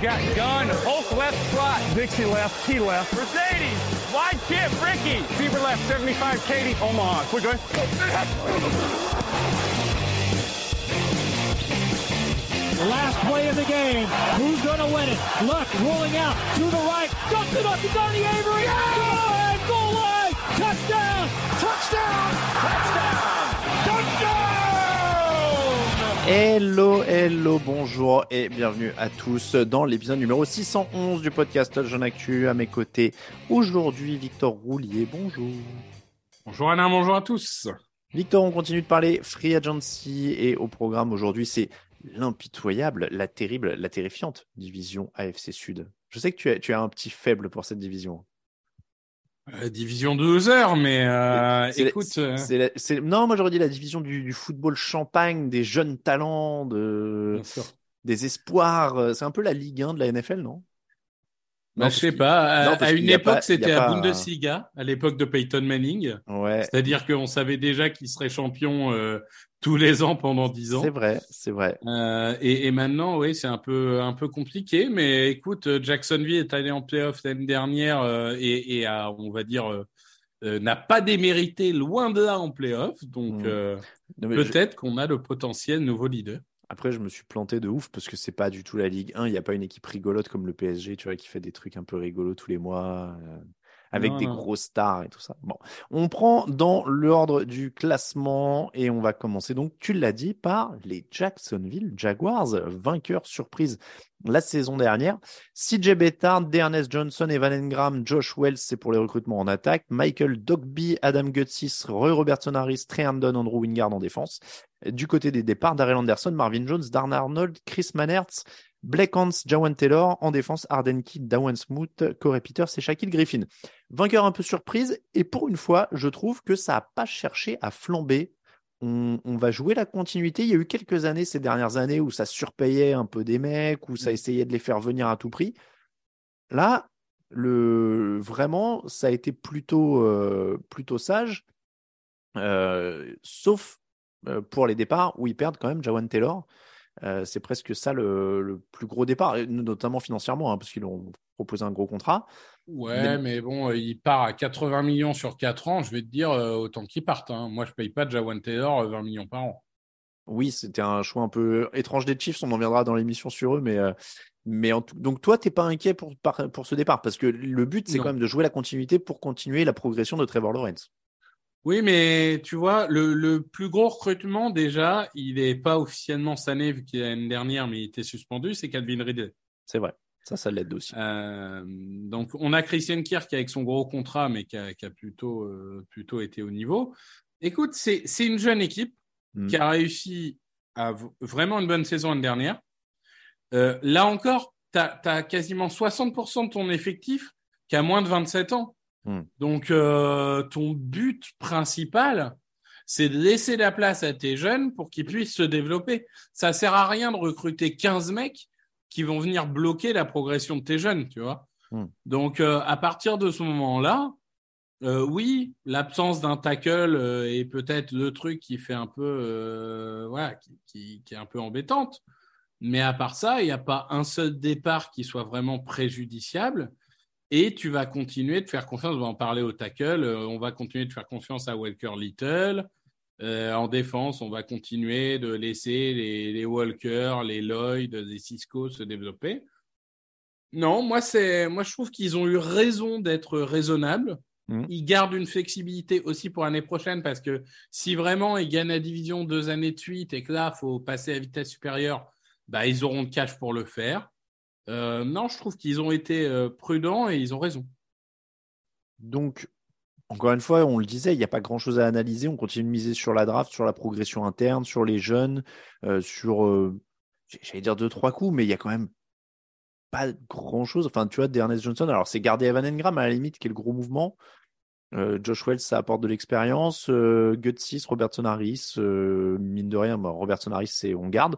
Got gun, Hulk left slot. Dixie left, Key left. Mercedes, wide chip, Ricky. Fever left, 75, Katie, Omaha. Quick, go last play of the game. Who's going to win it? Luck rolling out to the right. Dumps it up to Donnie Avery. Goal line, goal line. Touchdown. Touchdown. Touchdown. Touchdown. Hello, hello, bonjour et bienvenue à tous dans l'épisode numéro 611 du podcast Jeune Actu. À mes côtés, aujourd'hui, Victor Roulier. Bonjour. Bonjour Alain, bonjour à tous. Victor, on continue de parler Free Agency et au programme aujourd'hui, c'est l'impitoyable, la terrible, la terrifiante division AFC Sud. Je sais que tu as, tu as un petit faible pour cette division. Euh, division de deux heures, mais euh, la- écoute, euh, c'est la- c'est- non, moi j'aurais dit la division du, du football champagne, des jeunes talents, de, des espoirs. C'est un peu la Ligue 1 de la NFL, non? Bah, je sais pas. non, À, une époque, c'était à Bundesliga, à l'époque de Peyton Manning. Ouais, C'est-à-dire qu'on savait déjà qu'il serait champion euh, tous les ans pendant dix ans. c'est vrai, c'est vrai. Euh, et, et maintenant, oui, c'est un peu un peu compliqué, mais écoute, euh, Jacksonville est allé en playoff l'année dernière euh, et, et a, on va dire, n'a pas démérité loin de là en playoff. Donc Mm. euh, je- peut-être qu'on a le potentiel nouveau leader. Après, je me suis planté de ouf parce que c'est pas du tout la Ligue 1. Il n'y a pas une équipe rigolote comme le PSG, tu vois, qui fait des trucs un peu rigolos tous les mois, euh, avec Non, des non. grosses stars et tout ça. Bon, on prend dans l'ordre du classement et on va commencer donc, tu l'as dit, par les Jacksonville Jaguars, vainqueurs surprise la saison dernière. CJ Bettard, D'Ernest Johnson, Evan Engram, Josh Wells, c'est pour les recrutements en attaque. Michael Dogby, Adam Gutsis, Roy Robertson Harris, Trey Herndon, Andrew Wingard en défense. Du côté des départs, Darrell Anderson, Marvin Jones, Darn Arnold, Chris Manertz, Blake Hans, Jawan Taylor. En défense, Arden Kidd, Dawan Smoot, Corey Peters et Shaquille Griffin. Vainqueur un peu surprise. Et pour une fois, je trouve que ça n'a pas cherché à flamber. On, on va jouer la continuité. Il y a eu quelques années, ces dernières années, où ça surpayait un peu des mecs, où ça essayait de les faire venir à tout prix. Là, le, vraiment, ça a été plutôt, euh, plutôt sage. Euh, sauf euh, pour les départs où ils perdent quand même Jawan Taylor. Euh, c'est presque ça le, le plus gros départ, et notamment financièrement, hein, parce qu'ils ont proposé un gros contrat. Ouais, mais bon, euh, il part à 80 millions sur 4 ans. Je vais te dire, euh, autant qu'il parte. hein. Moi, je paye pas Jawan Taylor euh, 20 millions par an. Oui, c'était un choix un peu étrange des Chiefs, on en viendra dans l'émission sur eux, mais, euh, mais en tout- donc toi, t'es pas inquiet pour, pour ce départ, parce que le but, c'est quand même de jouer la continuité pour continuer la progression de Trevor Lawrence. Oui, mais tu vois, le, le plus gros recrutement, déjà, il est pas officiellement année, vu qu'il y a l'année dernière, mais il était suspendu, c'est Calvin Ridley. C'est vrai, ça, ça l'aide aussi. Euh, donc, on a Christian Kirk avec son gros contrat, mais qui a, qui a plutôt, euh, plutôt été au niveau. Écoute, c'est une jeune équipe Mm. qui a réussi à vraiment une bonne saison l'année dernière. Euh, là encore, tu as, quasiment 60% de ton effectif qui a moins de 27 ans. Mm. Donc, euh, ton but principal, c'est de laisser la place à tes jeunes pour qu'ils puissent se développer. Ça sert à rien de recruter 15 mecs qui vont venir bloquer la progression de tes jeunes, tu vois. Mm. Donc, euh, à partir de ce moment-là, Euh, oui, l'absence d'un tackle euh, est peut-être le truc qui fait un peu, euh, voilà, qui, qui, qui, est un peu embêtante. Mais à part ça, il n'y a pas un seul départ qui soit vraiment préjudiciable. Et tu vas continuer de faire confiance. On va en parler au tackle. on va continuer de faire confiance à Walker Little. en défense, on va continuer de laisser les, les Walker, les Lloyd, les Cisco se développer. Non, moi, c'est, moi, je trouve qu'ils ont eu raison d'être raisonnables. Mmh. Ils gardent une flexibilité aussi pour l'année prochaine parce que si vraiment ils gagnent la division deux années de suite et que là, il faut passer à vitesse supérieure, bah, ils auront le cash pour le faire. Euh, non, je trouve qu'ils ont été euh, prudents et ils ont raison. Donc, encore une fois, on le disait, il n'y a pas grand-chose à analyser. On continue de miser sur la draft, sur la progression interne, sur les jeunes, euh, sur, j'allais dire deux, trois coups, mais il y a quand même pas grand-chose. Enfin, tu vois, D'Ernest Johnson, alors c'est garder Evan Engram à la limite, qui est le gros mouvement. Josh Wells, ça apporte de l'expérience. Gutsis, Robertson Harris, mine de rien, bah, Robertson Harris, c'est on garde.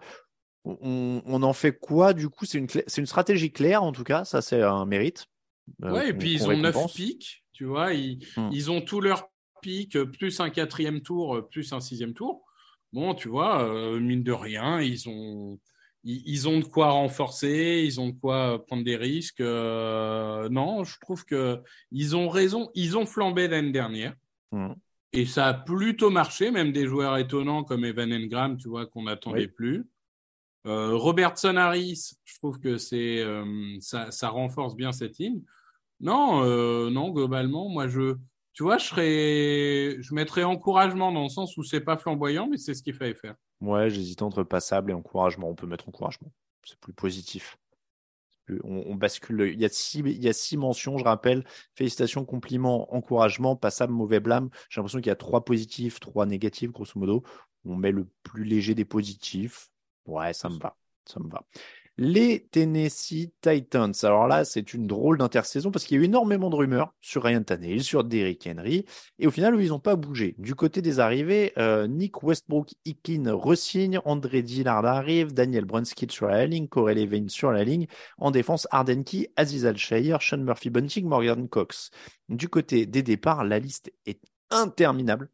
On, on, en fait quoi du coup? C'est une, stratégie claire en tout cas, ça c'est un mérite. Euh, ouais, et puis ils ont neuf pics, tu vois, ils, hmm. ils ont tous leurs pics, plus un quatrième tour, plus un sixième tour. Bon, tu vois, mine de rien, ils ont ils, ont de quoi renforcer, ils ont de quoi prendre des risques. Euh, non, je trouve que ils ont raison. Ils ont flambé l'année dernière. Mm. Et ça a plutôt marché, même des joueurs étonnants comme Evan Engram, tu vois, qu'on n'attendait plus. Euh, Robertson Harris, je trouve que c'est euh, ça, renforce bien cette ligne. Non, euh, non, globalement, moi je, tu vois, je serais, je mettrais encouragement dans le sens où c'est pas flamboyant, mais c'est ce qu'il fallait faire. Ouais, j'hésite entre passable et encouragement. On peut mettre encouragement. C'est plus positif. On, bascule. Il y, a six, il y a six mentions, je rappelle. Félicitations, compliments, encouragement, passable, mauvais blâme. J'ai l'impression qu'il y a trois positifs, trois négatifs, grosso modo. On met le plus léger des positifs. Ouais, ça me va. Ça va les Tennessee Titans. Alors là, c'est une drôle d'intersaison parce qu'il y a eu énormément de rumeurs sur Ryan Tannehill, sur Derrick Henry, et au final, ils n'ont pas bougé. Du côté des arrivées, euh, Nick Westbrook, Ikin resigne, André Dillard arrive, Daniel Brunskill sur la ligne, Corey Levine sur la ligne, en défense, Ardenki, Aziz Al-Shahir, Sean Murphy-Bunting, Morgan Cox. Du côté des départs, la liste est interminable.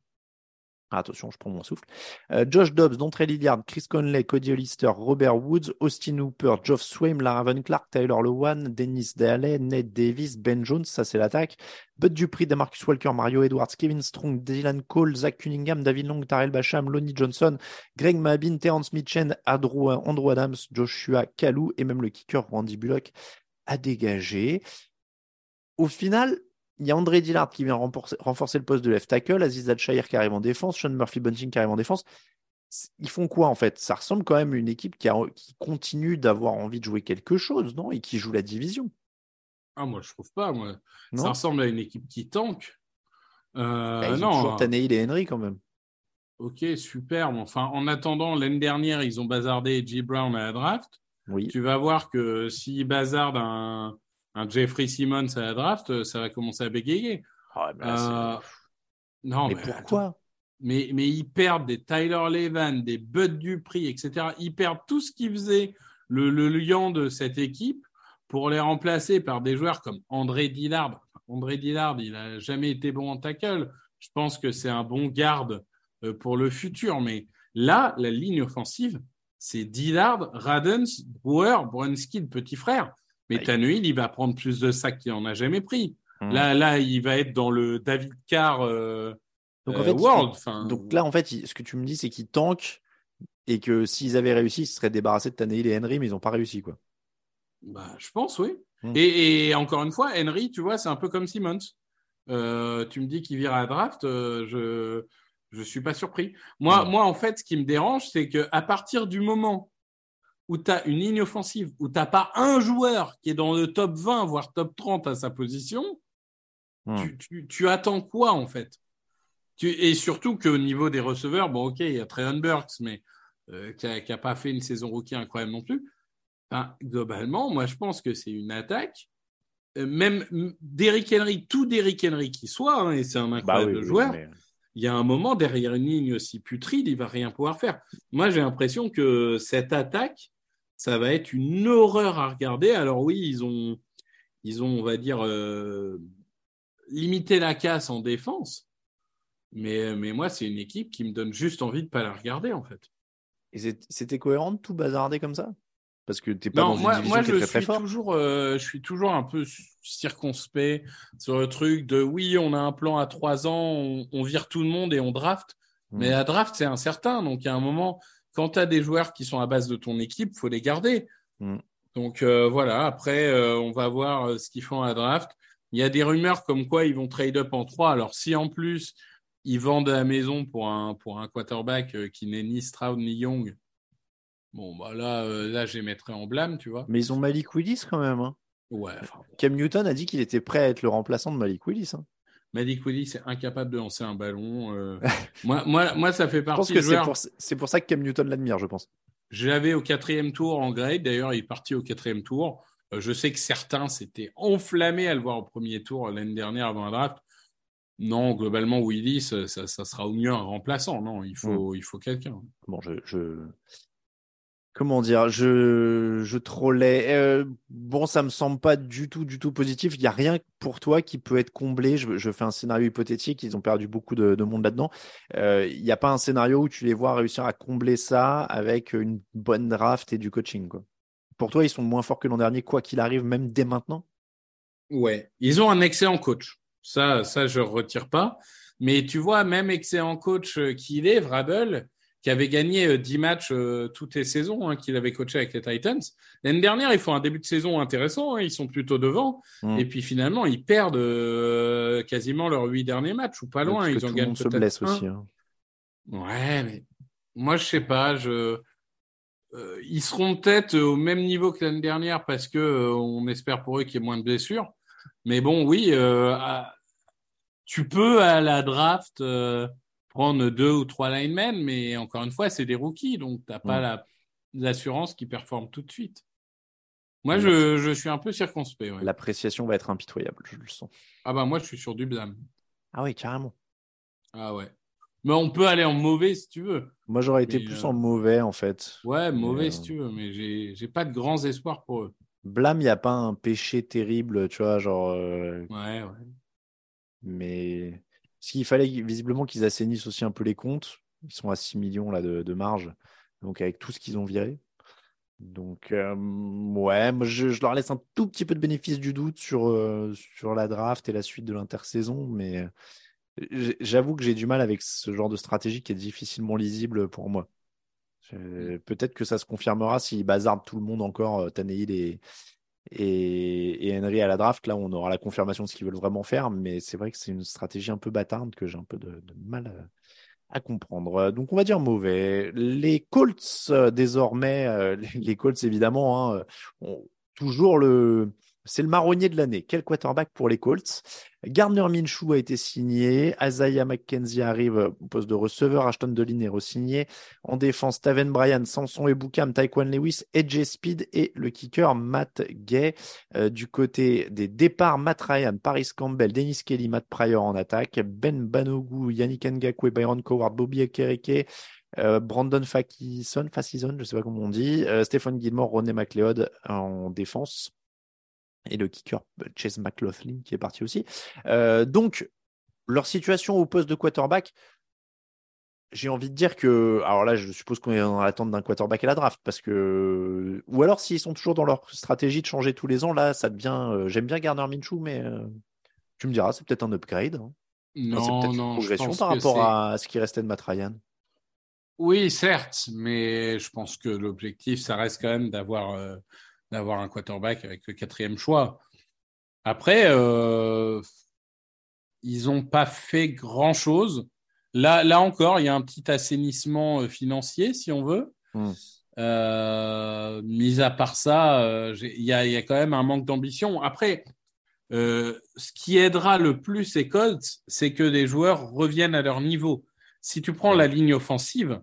Ah, attention, je prends mon souffle. Euh, Josh Dobbs, Dontre Lilliard, Chris Conley, Cody Hollister, Robert Woods, Austin Hooper, Geoff Swaim, Laraven Clark, Tyler Lowan, Dennis Daly, Ned Davis, Ben Jones, ça c'est l'attaque. Bud Dupree, Damarcus Walker, Mario Edwards, Kevin Strong, Dylan Cole, Zach Cunningham, David Long, Tarell Basham, Lonnie Johnson, Greg Mabin, Terrence Andrew, Andrew Adams, Joshua Kalou et même le kicker Randy Bullock a dégagé. Au final, il y a André Dillard qui vient renforcer, le poste de left tackle, Aziz Al-Shahir qui arrive en défense, Sean Murphy-Bunting qui arrive en défense. Ils font quoi en fait? Ça ressemble quand même à une équipe qui, continue d'avoir envie de jouer quelque chose, non? Et qui joue la division. Ah, moi je trouve pas. Moi. Ça ressemble à une équipe qui tank. Euh, bah, ils non. Ont toujours Tannehill et Henry quand même. Ok, super. Enfin, en attendant, l'année dernière, ils ont bazardé J. Brown à la draft. Oui. Tu vas voir que s'ils bazardent un un Jeffrey Simmons à la draft, euh, ça va commencer à bégayer. Ah, euh, non, mais, pourquoi mais, mais ils perdent des Tyler Levan, des Bud Dupree, etc. Ils perdent tout ce qui faisait le, le lion de cette équipe pour les remplacer par des joueurs comme André Dillard. André Dillard, il n'a jamais été bon en tackle. Je pense que c'est un bon garde euh, pour le futur. Mais là, la ligne offensive, c'est Dillard, Radens, Brewer, Brunskill, petit frère. Mais Tannehill, il va prendre plus de sacs qu'il n'en a jamais pris. Hmm. Là, là, il va être dans le David Carr euh, donc, en euh, fait, World. Donc là, en fait, ce que tu me dis, c'est qu'ils tankent et que s'ils avaient réussi, ils se seraient débarrassés de Tannehill et Henry, mais ils n'ont pas réussi, quoi. Bah, je pense, oui. Hmm. Et, encore une fois, Henry, tu vois, c'est un peu comme Simmons. Euh, tu me dis qu'il vire à draft, je je suis pas surpris. Moi, moi, en fait, ce qui me dérange, c'est que à partir du moment où tu as une ligne offensive, où tu n'as pas un joueur qui est dans le top 20, voire top 30 à sa position, hmm. tu, attends quoi en fait? Et surtout qu'au niveau des receveurs, bon ok, il y a Treyon Burks, mais euh, qui n'a pas fait une saison rookie incroyable non plus. globalement, moi je pense que c'est une attaque. Euh, même Derrick Henry, tout Derrick Henry qui soit, hein, et c'est un bah incroyable joueur, il y a un moment derrière une ligne aussi putride, il va rien pouvoir faire. Moi j'ai l'impression que cette attaque, ça va être une horreur à regarder. Alors oui, ils ont, ils ont, on va dire, euh, limiter la casse en défense. Mais, mais moi, c'est une équipe qui me donne juste envie de pas la regarder, en fait. Et c'était cohérent de tout bazarder comme ça? Parce que t'es pas Non, dans une moi, division moi qui est je très très suis toujours, euh, je suis toujours un peu circonspect sur le truc de oui, on a un plan à trois ans, on, on vire tout le monde et on draft. Mais Mm. la draft, c'est incertain. Donc, il y a un moment, quand tu as des joueurs qui sont à base de ton équipe, faut les garder. Mm. Donc, euh, voilà. Après, euh, on va voir euh, ce qu'ils font à la draft. Il y a des rumeurs comme quoi ils vont trade up en trois. Alors, si en plus, ils vendent la maison pour un, pour un quarterback qui n'est ni Stroud ni Young, bon, bah là, euh, là, je les mettrais en blâme, tu vois. Mais ils ont Malik Willis quand même. hein. Ouais, enfin. Cam Newton a dit qu'il était prêt à être le remplaçant de Malik Willis. hein. Malik Willis est incapable de lancer un ballon. euh. moi, moi, moi, ça fait Je pense partie que c'est pour, c'est pour ça que Cam Newton l'admire, je pense. Je l'avais au quatrième tour en grade. D'ailleurs, il est parti au quatrième tour. Euh, je sais que certains s'étaient enflammés à le voir au premier tour l'année dernière avant la draft. Non, globalement, Willis, ça, ça, sera au mieux un remplaçant. Non, il faut, il faut quelqu'un. Bon, je, je... comment dire, je, je trollais. Euh, bon, ça me semble pas du tout, du tout positif. Il y a rien pour toi qui peut être comblé. Je, fais un scénario hypothétique. Ils ont perdu beaucoup de, de monde là-dedans. Euh, Il n'y a pas un scénario où tu les vois réussir à combler ça avec une bonne draft et du coaching. Pour toi, ils sont moins forts que l'an dernier, quoi qu'il arrive, même dès maintenant? Ouais, ils ont un excellent coach. Ça, ça, je retire pas. Mais tu vois, même excellent coach euh, qu'il est, Vrabel, qui avait gagné euh, 10 matchs euh, toutes les saisons, hein, qu'il avait coaché avec les Titans. L'année dernière, ils font un début de saison intéressant, hein, ils sont plutôt devant. Mm. Et puis finalement, ils perdent euh, quasiment leurs huit derniers matchs, ou pas loin. Parce Ils en gagnent peut-être aussi. hein. Ouais, mais moi, je sais pas. Je... Euh, ils seront peut-être au même niveau que l'année dernière parce que euh, on espère pour eux qu'il y ait moins de blessures. Mais bon, oui, euh, à- tu peux à la draft euh, prendre deux ou trois linemen, mais encore une fois, c'est des rookies, donc t'as pas Mm. la l'assurance qu'ils performent tout de suite. Moi, je, je suis un peu circonspect. ouais. L'appréciation va être impitoyable, je le sens. Ah bah moi, je suis sur du blâme. Ah oui, carrément. Ah ouais. Mais on peut aller en mauvais si tu veux. Moi, j'aurais été Mais, plus euh, en mauvais, en fait. Ouais, mauvais euh, si tu veux, mais j'ai j'ai pas de grands espoirs pour eux. Blâme, il n'y a pas un péché terrible, tu vois, genre. euh, Ouais, ouais. mais ce qu'il fallait visiblement qu'ils assainissent aussi un peu les comptes. Ils sont à 6 millions là, de, de marge, donc avec tout ce qu'ils ont viré. Donc, euh, ouais, moi, je, je leur laisse un tout petit peu de bénéfice du doute sur, euh, sur la draft et la suite de l'intersaison, mais euh, j'avoue que j'ai du mal avec ce genre de stratégie qui est difficilement lisible pour moi. Je- Peut-être que ça se confirmera s'ils bazardent tout le monde encore, Tannehill et, et, Henry à la draft. Là, on aura la confirmation de ce qu'ils veulent vraiment faire, mais c'est vrai que c'est une stratégie un peu bâtarde que j'ai un peu de, mal à, comprendre. Euh, Donc, on va dire mauvais. Les Colts, euh, désormais, euh, les, Colts, évidemment, hein, ont toujours le. C'est le marronnier de l'année. Quel quarterback pour les Colts? Gardner Minshew a été signé. Isaiah McKenzie arrive au poste de receveur. Ashton Dolin est re-signé. En défense, Taven Bryan, Samson Ebukam, Taekwon Lewis, AJ Speed et le kicker Matt Gay. Euh, du côté des départs, Matt Ryan, Paris Campbell, Dennis Kelly, Matt Pryor en attaque, Ben Banogu, Yannick Ngakwe, Byron Coward, Bobby Ekereke, euh, Brandon Fakison, Fasison, je sais pas comment on dit, euh, Stephen Gilmore, René McLeod en défense et le kicker Chase McLaughlin qui est parti aussi. Euh, donc, leur situation au poste de quarterback, j'ai envie de dire que, alors là, je suppose qu'on est dans l'attente d'un quarterback à la draft, parce que, ou alors s'ils sont toujours dans leur stratégie de changer tous les ans, là, ça devient, euh, j'aime bien Garner Minshew, mais euh, tu me diras, c'est peut-être un upgrade. hein. Enfin, c'est Non, peut-être une non, progression par rapport à ce qui restait de Matt Ryan. Oui, certes, mais je pense que l'objectif, ça reste quand même d'avoir euh, d'avoir un quarterback avec le quatrième choix. Après, euh, ils n'ont pas fait grand-chose. Là, là encore, il y a un petit assainissement euh, financier, si on veut. Hmm. Euh, mis à part ça, il y a, il y a quand même un manque d'ambition. Après, euh, ce qui aidera le plus les Colts, c'est que les joueurs reviennent à leur niveau. Si tu prends la ligne offensive,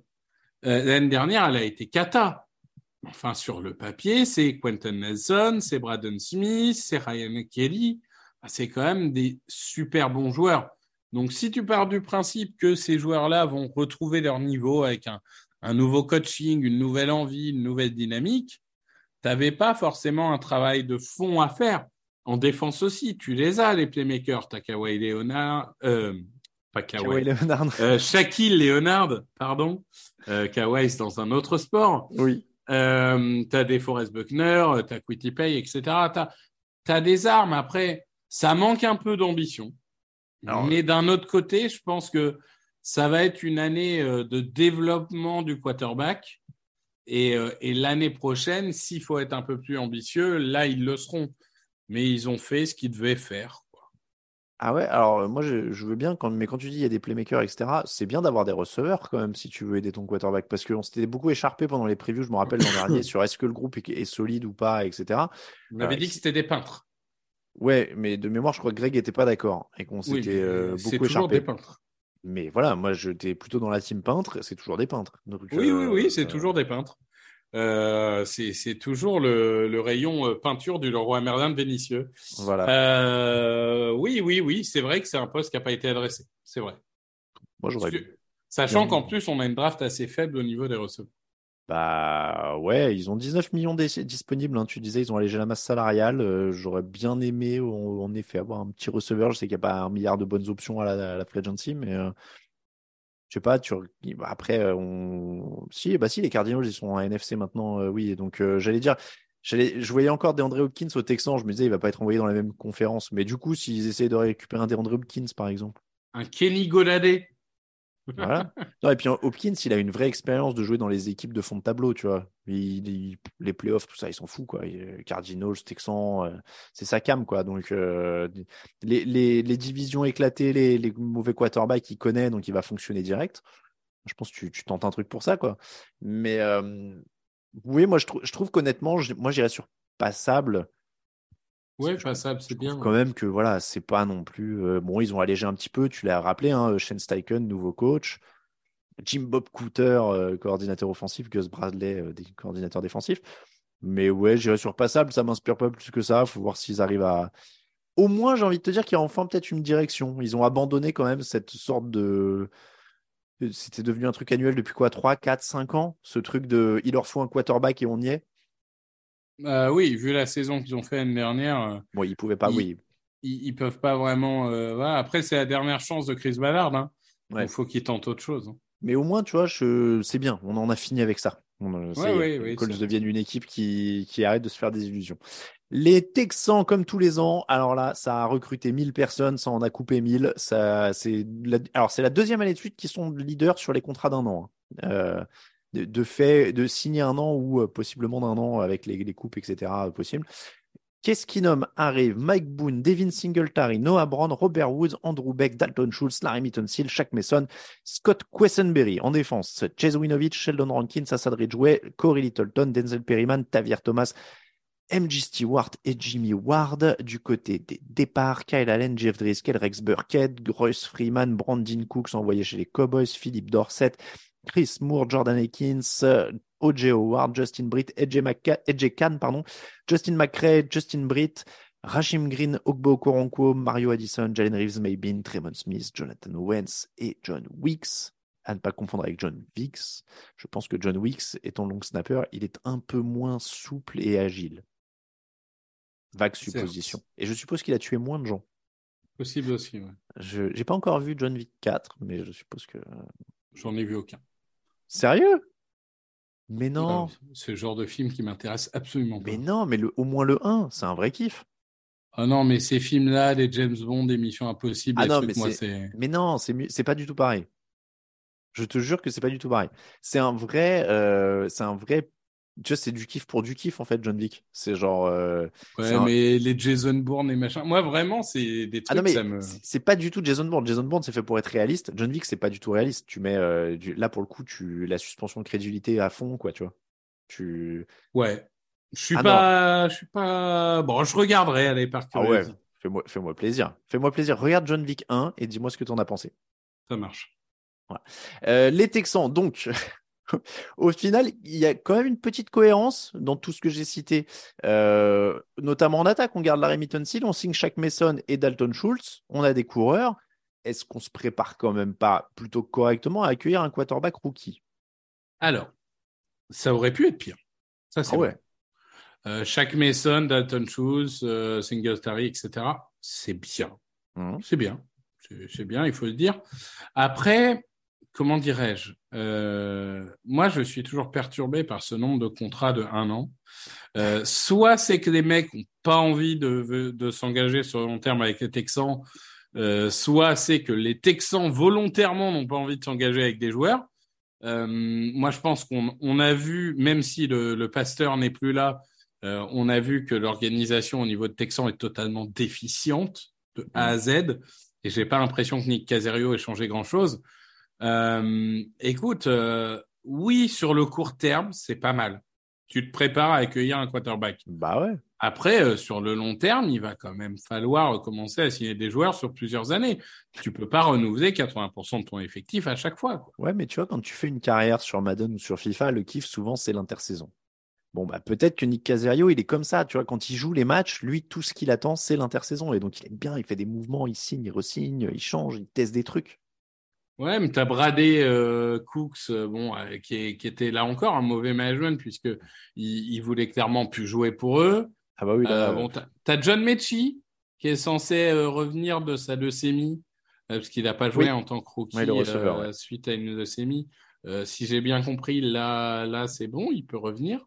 l'année dernière, elle a été cata. Enfin, sur le papier, c'est Quentin Nelson, c'est Braden Smith, c'est Ryan Kelly. C'est quand même des super bons joueurs. Donc, si tu pars du principe que ces joueurs-là vont retrouver leur niveau avec un, un nouveau coaching, une nouvelle envie, une nouvelle dynamique, tu n'avais pas forcément un travail de fond à faire. En défense aussi, tu les as, les playmakers. T'as Kawhi Leonard, euh, pas Kawhi, Kawhi Leonard. euh, Shaquille Leonard, pardon. Euh, Kawhi, c'est dans un autre sport. Oui. Euh, t'as des Forrest Buckner, t'as Quitty Pay, etc. T'as as des armes. Après, ça manque un peu d'ambition. Mais d'un autre côté, je pense que ça va être une année euh, de développement du quarterback. Et, euh, et l'année prochaine, s'il faut être un peu plus ambitieux, là, ils le seront. Mais ils ont fait ce qu'ils devaient faire. Ah ouais, alors moi je, je veux bien, quand, mais quand tu dis il y a des playmakers, etc., c'est bien d'avoir des receveurs quand même si tu veux aider ton quarterback. Parce qu'on s'était beaucoup écharpé pendant les previews, je me rappelle l'an dernier, sur est-ce que le groupe est, solide ou pas, etc. On avait Ouais, dit que c'était des peintres. Ouais, mais de mémoire, je crois que Greg était pas d'accord et qu'on Oui, s'était euh, beaucoup toujours écharpé. des peintres. Mais voilà, moi j'étais plutôt dans la team peintre, c'est toujours des peintres. Donc, Oui, oui, euh, oui, c'est euh, toujours des peintres. Euh, c'est toujours le, le rayon euh, peinture du roi Merlin de Vénitieux. Voilà. Euh, oui, oui, oui, c'est vrai que c'est un poste qui n'a pas été adressé. C'est vrai. moi j'aurais Sachant qu'en plus, on a une draft assez faible au niveau des receveurs. Bah ouais, ils ont 19 millions disponibles. hein. Tu disais, ils ont allégé la masse salariale. Euh, j'aurais bien aimé, en, en effet, avoir un petit receveur. Je sais qu'il n'y a pas un milliard de bonnes options à la, à la free agency, mais je sais pas. Tu... bah, Après, euh, on... si, bah si, les Cardinals, ils sont en NFC maintenant. euh, oui, donc euh, j'allais dire, je voyais encore DeAndre Hopkins au Texan. Je me disais, il va pas être envoyé dans la même conférence. Mais du coup, s'ils essayaient de récupérer un DeAndre Hopkins, par exemple. Un Kenny Goladé. Voilà. Non, et puis Hopkins, il a une vraie expérience de jouer dans les équipes de fond de tableau, tu vois. Les playoffs, tout ça, ils s'en foutent, quoi. Il- Cardinals, Texans, euh, c'est sa cam, quoi. Donc, euh, les, les, divisions éclatées, les, mauvais quarterbacks, il connaît, donc il va fonctionner direct. Je pense que tu, tu tentes un truc pour ça, quoi. Mais euh, oui, moi, je, trou- je trouve qu'honnêtement, moi, j'irais sur passable. Ouais, Je passable, c'est Je trouve bien. quand même que voilà, c'est pas non plus. euh, bon, ils ont allégé un petit peu, tu l'as rappelé, hein, Shane Steichen, nouveau coach. Jim Bob Cooter, euh, coordinateur offensif, Gus Bradley, euh, coordinateur défensif. Mais ouais, j'irai sur passable, ça m'inspire pas plus que ça. Faut voir s'ils arrivent à. Au moins, j'ai envie de te dire qu'il y a enfin peut-être une direction. Ils ont abandonné quand même cette sorte de. C'était devenu un truc annuel depuis quoi 3, 4, 5 ans Ce truc de il leur faut un quarterback et on y est. Euh, oui, vu la saison qu'ils ont fait l'année dernière, euh, Bon, ils pouvaient pas, oui. ils, ils peuvent pas vraiment. euh, voilà. Après, c'est la dernière chance de Chris Ballard. Hein. Ouais. Il faut qu'ils tentent autre chose. hein. Mais au moins, tu vois, je... c'est bien. On en a fini avec ça. On, euh, Ouais, ouais, les ouais, Colts c'est- deviennent une équipe qui... qui arrête de se faire des illusions. Les Texans, comme tous les ans, alors là, ça a recruté 1000 personnes, ça en a coupé 1000. Ça, c'est la... Alors, c'est la deuxième année de suite qu'ils sont leaders sur les contrats d'un an. hein. Euh, de, fait, de signer un an ou euh, possiblement d'un an avec les, coupes, etc. euh, possible. Qu'est-ce qui nomme arrive Mike Boone, Devin Singletary, Noah Brown, Robert Woods, Andrew Beck, Dalton Schultz, Larry Mittensil, Shaq Mason, Scott Quessenberry en défense, Chase Winovich, Sheldon Rankins, Assad Ridgeway, Corey Littleton, Denzel Perryman, Tavier Thomas, MJ Stewart et Jimmy Ward. Du côté des départs, Kyle Allen, Jeff Driscoll, Rex Burkhead, Royce Freeman, Brandon Cooks envoyé chez les Cowboys, Philippe Dorset, Chris Moore, Jordan Akins, euh, O.J. Howard, Justin Britt, McCa- AJ Khan, pardon, Justin McCray, Justin Britt, Rashim Green, Ogbo Okoronkwo, Mario Addison, Jalen Reeves Maybin, Tremon Smith, Jonathan Owens et John Weeks. À ne pas confondre avec John Weeks. Je pense que John Weeks, étant long snapper, il est un peu moins souple et agile. Vague supposition. Et je suppose qu'il a tué moins de gens. Possible aussi. ouais. Je n'ai pas encore vu John Wick 4, mais je suppose que. J'en ai vu aucun. Sérieux? Mais non, Euh, C'est le genre de film qui m'intéresse absolument pas. mais non, mais le, au moins le 1, c'est un vrai kiff. Ah non, mais ces films-là, les James Bond, des Missions Impossibles, Ah les non, trucs, mais moi, c'est-. Mais non, c'est mieux- c'est pas du tout pareil. Je te jure que c'est pas du tout pareil. C'est un vrai, euh, c'est un vrai, tu vois, c'est du kiff pour du kiff en fait, John Wick. C'est genre, euh, Ouais, un- mais les Jason Bourne et machin. Moi, vraiment, c'est des ah trucs, non mais me. c'est pas du tout Jason Bourne. Jason Bourne c'est fait pour être réaliste. John Wick c'est pas du tout réaliste. Tu mets, euh, du- là pour le coup, tu la suspension de crédulité à fond quoi, tu vois. Tu, Ouais. Je suis Ah pas. Je suis pas. Bon, je regarderai, allez, par ah ouais, fais-moi, fais-moi plaisir. Fais-moi plaisir. Regarde John Wick 1 et dis-moi ce que t'en as pensé. Ça marche. Euh, les Texans, donc, au final, il y a quand même une petite cohérence dans tout ce que j'ai cité, Euh, notamment en attaque. On garde Larry Mittensil, on signe Shaq Mason et Dalton Schultz, on a des coureurs. Est-ce qu'on se prépare quand même pas plutôt correctement à accueillir un quarterback rookie? Alors, ça aurait pu être pire. Ça, c'est Ah ouais. euh, Shaq Mason, Dalton Schultz, euh, Singletary, etc. C'est bien. C'est bien. C'est c'est bien, il faut le dire. Après, comment dirais-je euh, Moi, je suis toujours perturbé par ce nombre de contrats de un an. Euh, soit c'est que les mecs ont pas envie de, s'engager sur le long terme avec les Texans, euh, soit c'est que les Texans volontairement n'ont pas envie de s'engager avec des joueurs. Moi, je pense qu'on on a vu, même si le, pasteur n'est plus là, on a vu que l'organisation au niveau de Texans est totalement déficiente de A à Z. Et j'ai pas l'impression que Nick Caserio ait changé grand chose. Euh, écoute, euh, oui, sur le court terme, c'est pas mal. Tu te prépares à accueillir un quarterback. Bah ouais. Après, euh, sur le long terme, il va quand même falloir commencer à signer des joueurs sur plusieurs années. Tu peux pas renouveler 80% de ton effectif à chaque fois. quoi. Ouais, mais tu vois, quand tu fais une carrière sur Madden ou sur FIFA, le kiff, souvent, c'est l'intersaison. Bon, bah, peut-être que Nick Caserio, il est comme ça, tu vois, quand il joue les matchs, lui, tout ce qu'il attend, c'est l'intersaison. Et donc, il est bien, il fait des mouvements, il signe, il resigne, il change, il teste des trucs. Ouais, mais t'as bradé euh, Cooks, euh, bon, euh, qui, est- qui était là encore un mauvais management puisque il, il voulait clairement plus jouer pour eux. Ah bah oui, là, bon, t'as t'as John Mechie qui est censé revenir de sa leucémie parce qu'il n'a pas joué Oui. en tant que rookie Ouais, le receveur, ouais. suite à une leucémie. Si j'ai bien compris, là, là, c'est bon, il peut revenir.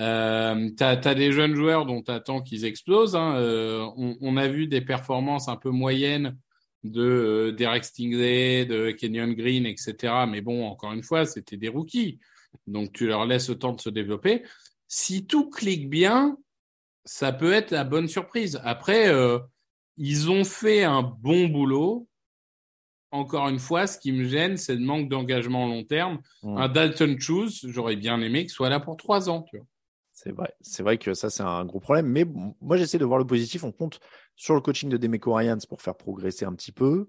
Euh, t'as, t'as des jeunes joueurs dont t'attends qu'ils explosent. Hein. Euh, on, on a vu des performances un peu moyennes de euh, Derek Stingley, de Kenyon Green, etc. Mais bon, encore une fois, c'était des rookies. Donc tu leur laisses le temps de se développer. Si tout clique bien, ça peut être la bonne surprise. Après, euh, ils ont fait un bon boulot. Encore une fois, ce qui me gêne, c'est le manque d'engagement long terme. Mm. Un Dalton Choose, j'aurais bien aimé qu'il soit là pour trois ans. Tu vois. C'est vrai, c'est vrai que ça c'est un gros problème. Mais moi j'essaie de voir le positif. On compte sur le coaching de Demeco Ryans pour faire progresser un petit peu,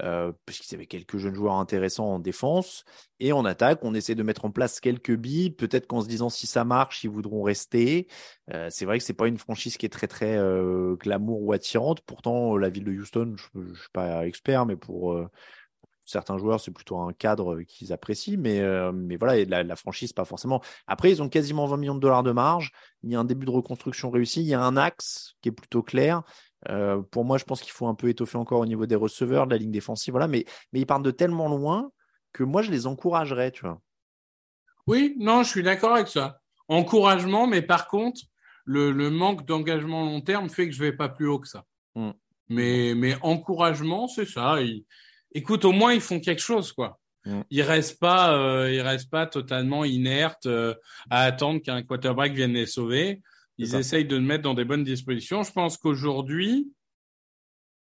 euh, puisqu'ils avaient quelques jeunes joueurs intéressants en défense et en attaque. On essaie de mettre en place quelques billes. Peut-être qu'en se disant si ça marche, ils voudront rester. Euh, c'est vrai que c'est pas une franchise qui est très très euh, glamour ou attirante. Pourtant, la ville de Houston, je, je suis pas expert, mais pour certains joueurs, c'est plutôt un cadre qu'ils apprécient, mais, mais voilà, la franchise, pas forcément. Après, ils ont quasiment 20 millions de dollars de marge. Il y a un début de reconstruction réussi. Il y a un axe qui est plutôt clair. Euh, pour moi, je pense qu'il faut un peu étoffer encore au niveau des receveurs, de la ligne défensive. Voilà, mais, mais ils partent de tellement loin que moi, je les encouragerais, tu vois. Oui, non, je suis d'accord avec ça. Encouragement, mais par contre, le, le manque d'engagement long terme fait que je vais pas plus haut que ça. Mm. Mais, mais encouragement, c'est ça. Ils- Écoute, au moins ils font quelque chose, quoi. Mm. Ils restent pas, euh, ils restent pas totalement inertes euh, à attendre qu'un quarterback vienne les sauver. Ils C'est essayent de le mettre dans des bonnes dispositions. Je pense qu'aujourd'hui,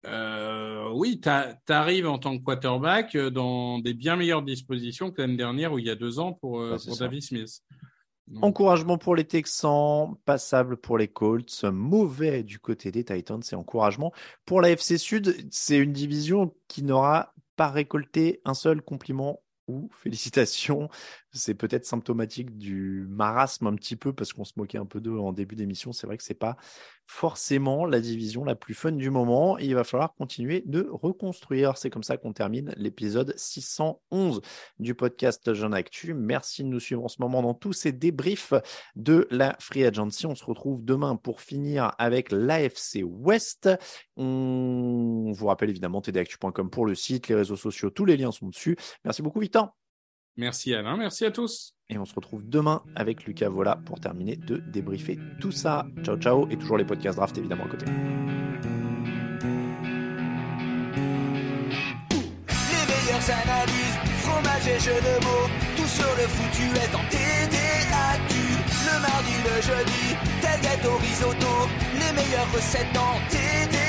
euh, oui, tu arrives en tant que quarterback euh, dans des bien meilleures dispositions que l'année dernière ou il y a deux ans pour, euh, Ouais, c'est pour ça. David Smith. Donc, Encouragement pour les Texans, passable pour les Colts, mauvais du côté des Titans et encouragement pour la FC Sud. C'est une division qui n'aura pas récolté un seul compliment félicitations. C'est peut-être symptomatique du marasme un petit peu parce qu'on se moquait un peu d'eux en début d'émission. C'est vrai que c'est pas forcément la division la plus fun du moment. Il va falloir continuer de reconstruire. C'est comme ça qu'on termine l'épisode 611 du podcast Jeune Actu. Merci de nous suivre en ce moment dans tous ces débriefs de la Free Agency. On se retrouve demain pour finir avec l'AFC West. On vous rappelle évidemment tdactu.com pour le site, les réseaux sociaux, tous les liens sont dessus. Merci beaucoup Victor. Merci Alain, merci à tous. Et on se retrouve demain avec Lucas Vola pour terminer de débriefer tout ça. Ciao ciao et toujours les podcasts draft évidemment à côté. Les meilleures analyses, fromage et jeux de mots, tout sur le foutu est en TDAQ. Le mardi, le jeudi, tel gâteau risotto, les meilleures recettes en TDAQ.